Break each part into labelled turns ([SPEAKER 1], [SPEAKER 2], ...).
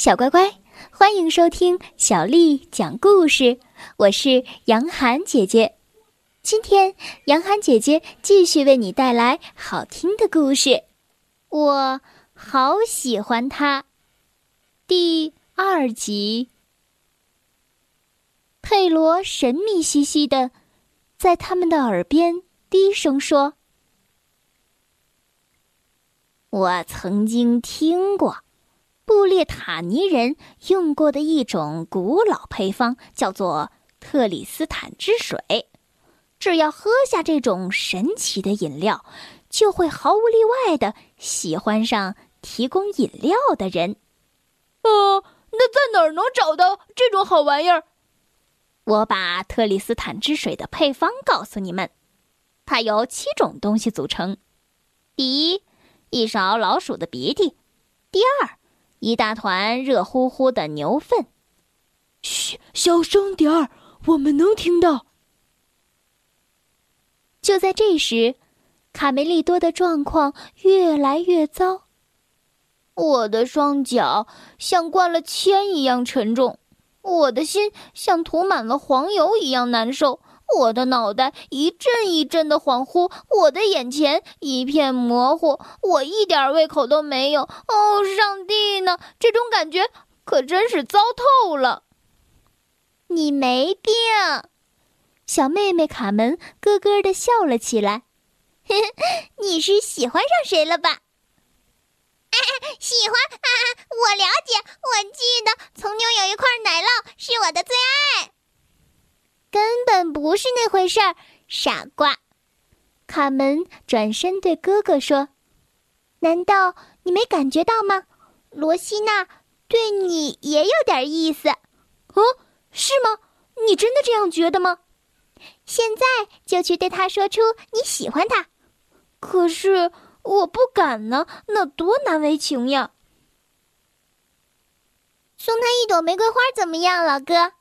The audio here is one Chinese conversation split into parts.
[SPEAKER 1] 小乖乖，欢迎收听小丽讲故事。我是杨涵姐姐，今天杨涵姐姐继续为你带来好听的故事。我好喜欢他。第二集，佩罗神秘兮兮的在他们的耳边低声说：“我曾经听过。”布列塔尼人用过的一种古老配方叫做特里斯坦之水，只要喝下这种神奇的饮料，就会毫无例外的喜欢上提供饮料的人。
[SPEAKER 2] 呃，那在哪儿能找到这种好玩意儿？
[SPEAKER 1] 我把特里斯坦之水的配方告诉你们，它由七种东西组成：第一，一勺老鼠的鼻涕；第二。一大团热乎乎的牛粪。
[SPEAKER 2] 嘘，小声点儿，我们能听到。
[SPEAKER 1] 就在这时，卡梅利多的状况越来越糟。
[SPEAKER 3] 我的双脚像灌了铅一样沉重，我的心像涂满了黄油一样难受。我的脑袋一阵一阵的恍惚，我的眼前一片模糊，我一点胃口都没有。哦，上帝呢？这种感觉可真是糟透了。
[SPEAKER 4] 你没病，
[SPEAKER 1] 小妹妹卡门咯咯的笑了起来。
[SPEAKER 4] 你是喜欢上谁了吧？
[SPEAKER 5] 喜欢啊！我了解，我记得曾经有一块奶酪是我的最爱。
[SPEAKER 4] 根本不是那回事儿，傻瓜！
[SPEAKER 1] 卡门转身对哥哥说：“
[SPEAKER 4] 难道你没感觉到吗？罗西娜对你也有点意思。”“
[SPEAKER 1] 哦，是吗？你真的这样觉得吗？”“
[SPEAKER 4] 现在就去对他说出你喜欢他。”“
[SPEAKER 3] 可是我不敢呢，那多难为情呀！”“
[SPEAKER 4] 送他一朵玫瑰花怎么样，老哥？”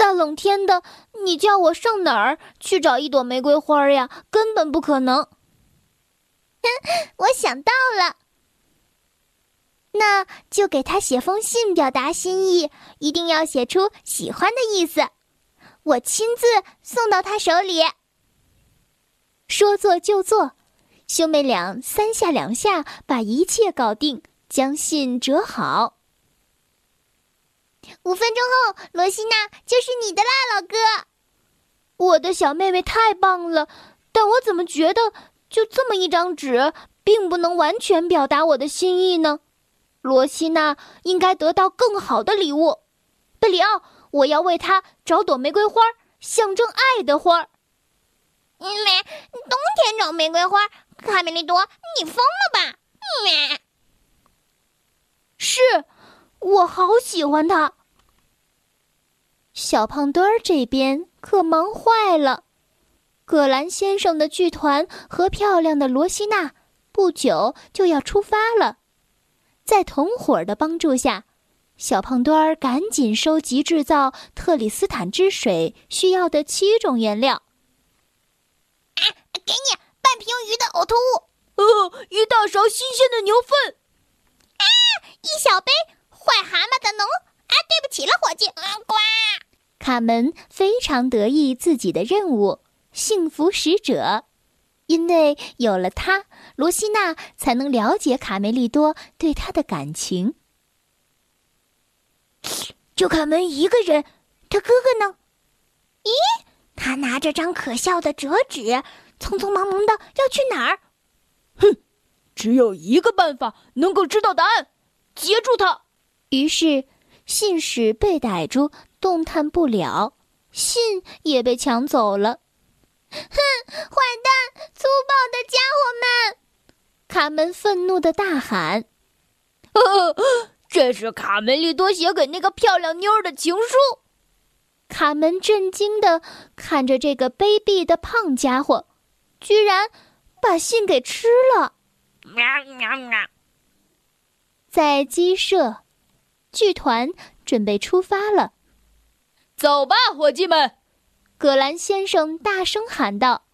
[SPEAKER 3] 大冷天的，你叫我上哪儿去找一朵玫瑰花呀？根本不可能。
[SPEAKER 4] 我想到了，那就给他写封信表达心意，一定要写出喜欢的意思，我亲自送到他手里。
[SPEAKER 1] 说做就做，兄妹俩三下两下把一切搞定，将信折好。
[SPEAKER 5] 五分钟后，罗西娜就是你的啦，老哥。
[SPEAKER 3] 我的小妹妹太棒了，但我怎么觉得就这么一张纸，并不能完全表达我的心意呢？罗西娜应该得到更好的礼物。贝里奥，我要为她找朵玫瑰花，象征爱的花。
[SPEAKER 5] 咩，冬天找玫瑰花，卡梅利多，你疯了吧？咩，
[SPEAKER 3] 是。我好喜欢他。
[SPEAKER 1] 小胖墩儿这边可忙坏了，葛兰先生的剧团和漂亮的罗西娜不久就要出发了，在同伙的帮助下，小胖墩儿赶紧收集制造特里斯坦之水需要的七种原料。
[SPEAKER 5] 啊，给你半瓶鱼的呕吐物，
[SPEAKER 2] 呃，一大勺新鲜的牛粪，
[SPEAKER 5] 啊，一小杯。坏蛤蟆的脓啊！对不起了，伙计。呱！
[SPEAKER 1] 卡门非常得意自己的任务——幸福使者，因为有了他，罗西娜才能了解卡梅利多对他的感情。
[SPEAKER 4] 就卡门一个人，他哥哥呢？
[SPEAKER 5] 咦，他拿着张可笑的折纸，匆匆忙忙的要去哪儿？
[SPEAKER 2] 哼，只有一个办法能够知道答案：截住他。
[SPEAKER 1] 于是，信使被逮住，动弹不了；信也被抢走了。
[SPEAKER 5] 哼，坏蛋，粗暴的家伙们！
[SPEAKER 1] 卡门愤怒的大喊：“
[SPEAKER 2] 这是卡梅利多写给那个漂亮妞儿的情书。”
[SPEAKER 1] 卡门震惊的看着这个卑鄙的胖家伙，居然把信给吃了。喵喵喵！在鸡舍。剧团准备出发了，
[SPEAKER 2] 走吧，伙计们！
[SPEAKER 1] 葛兰先生大声喊道。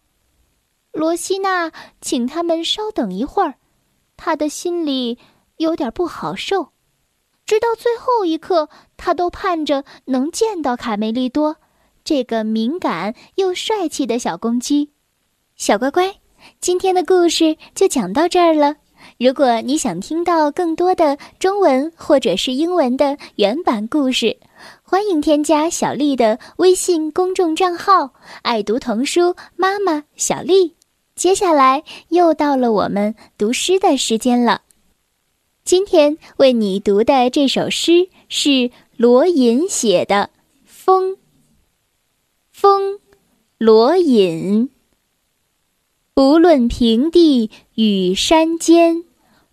[SPEAKER 1] 罗西娜请他们稍等一会儿，他的心里有点不好受。直到最后一刻，他都盼着能见到卡梅利多，这个敏感又帅气的小公鸡。小乖乖，今天的故事就讲到这儿了。如果你想听到更多的中文或者是英文的原版故事，欢迎添加小丽的微信公众账号“爱读童书妈妈小丽”。接下来又到了我们读诗的时间了。今天为你读的这首诗是罗隐写的《风》。风，罗隐。不论平地与山尖，